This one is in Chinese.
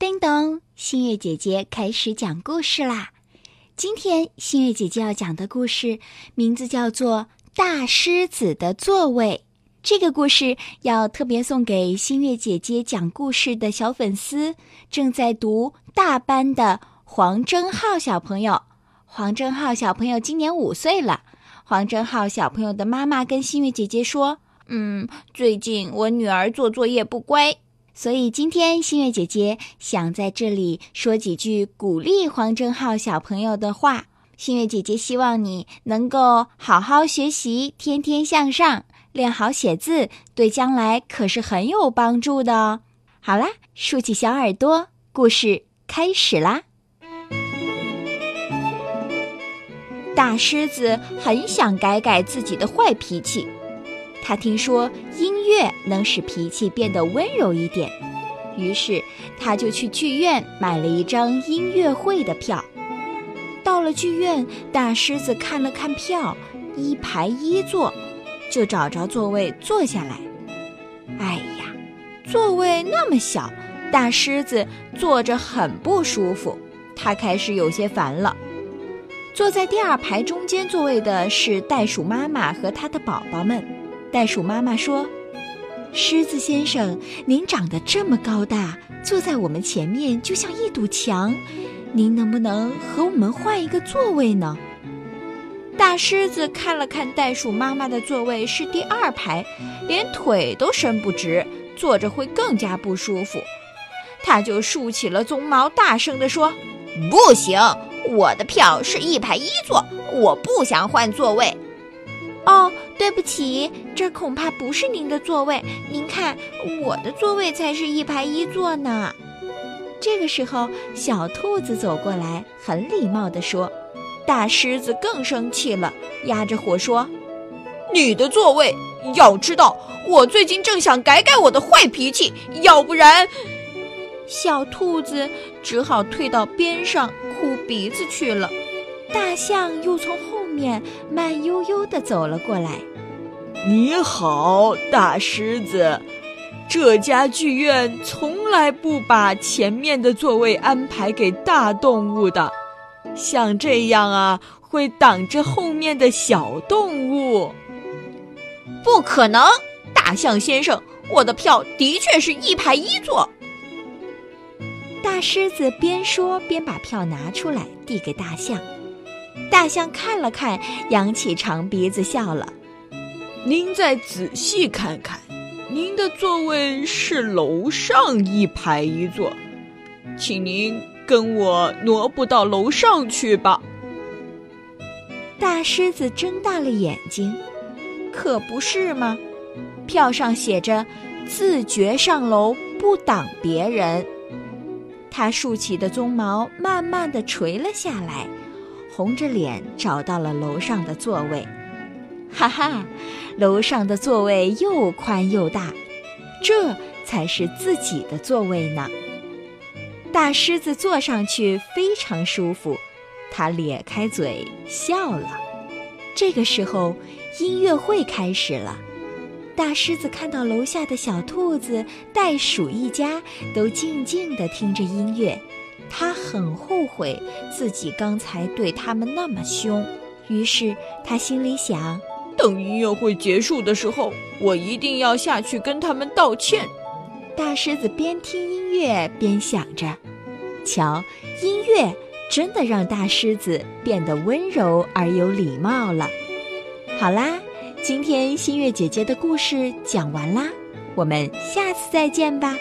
叮咚，新月姐姐开始讲故事啦！今天新月姐姐要讲的故事名字叫做《大狮子的座位》。这个故事要特别送给新月姐姐讲故事的小粉丝，正在读大班的黄征浩小朋友。黄征浩小朋友今年五岁了。黄征浩小朋友的妈妈跟新月姐姐说：“嗯，最近我女儿做作业不乖。”所以今天新月姐姐想在这里说几句鼓励黄正浩小朋友的话。新月姐姐希望你能够好好学习，天天向上，练好写字，对将来可是很有帮助的哦。好啦，竖起小耳朵，故事开始啦！大狮子很想改改自己的坏脾气。他听说鹰乐能使脾气变得温柔一点，于是他就去剧院买了一张音乐会的票。到了剧院，大狮子看了看票，一排一座，就找着座位坐下来。哎呀，座位那么小，大狮子坐着很不舒服，他开始有些烦了。坐在第二排中间座位的是袋鼠妈妈和她的宝宝们。袋鼠妈妈说：“狮子先生，您长得这么高大，坐在我们前面就像一堵墙，您能不能和我们换一个座位呢？”大狮子看了看袋鼠妈妈的座位是第二排，连腿都伸不直，坐着会更加不舒服。他就竖起了鬃毛，大声地说：“不行，我的票是一排一座，我不想换座位。”哦，对不起，这恐怕不是您的座位。您看，我的座位才是一排一座呢。这个时候，小兔子走过来，很礼貌地说：“大狮子更生气了，压着火说：‘你的座位，要知道，我最近正想改改我的坏脾气，要不然……’小兔子只好退到边上哭鼻子去了。大象又从后。”面慢悠悠地走了过来。你好，大狮子。这家剧院从来不把前面的座位安排给大动物的，像这样啊，会挡着后面的小动物。不可能，大象先生，我的票的确是一排一座。大狮子边说边把票拿出来递给大象。大象看了看，扬起长鼻子笑了。您再仔细看看，您的座位是楼上一排一座，请您跟我挪步到楼上去吧。大狮子睁大了眼睛，可不是吗？票上写着“自觉上楼，不挡别人”。他竖起的鬃毛慢慢的垂了下来。红着脸找到了楼上的座位，哈哈，楼上的座位又宽又大，这才是自己的座位呢。大狮子坐上去非常舒服，它咧开嘴笑了。这个时候，音乐会开始了。大狮子看到楼下的小兔子、袋鼠一家都静静地听着音乐。他很后悔自己刚才对他们那么凶，于是他心里想：等音乐会结束的时候，我一定要下去跟他们道歉。大狮子边听音乐边想着，瞧，音乐真的让大狮子变得温柔而有礼貌了。好啦，今天新月姐姐的故事讲完啦，我们下次再见吧。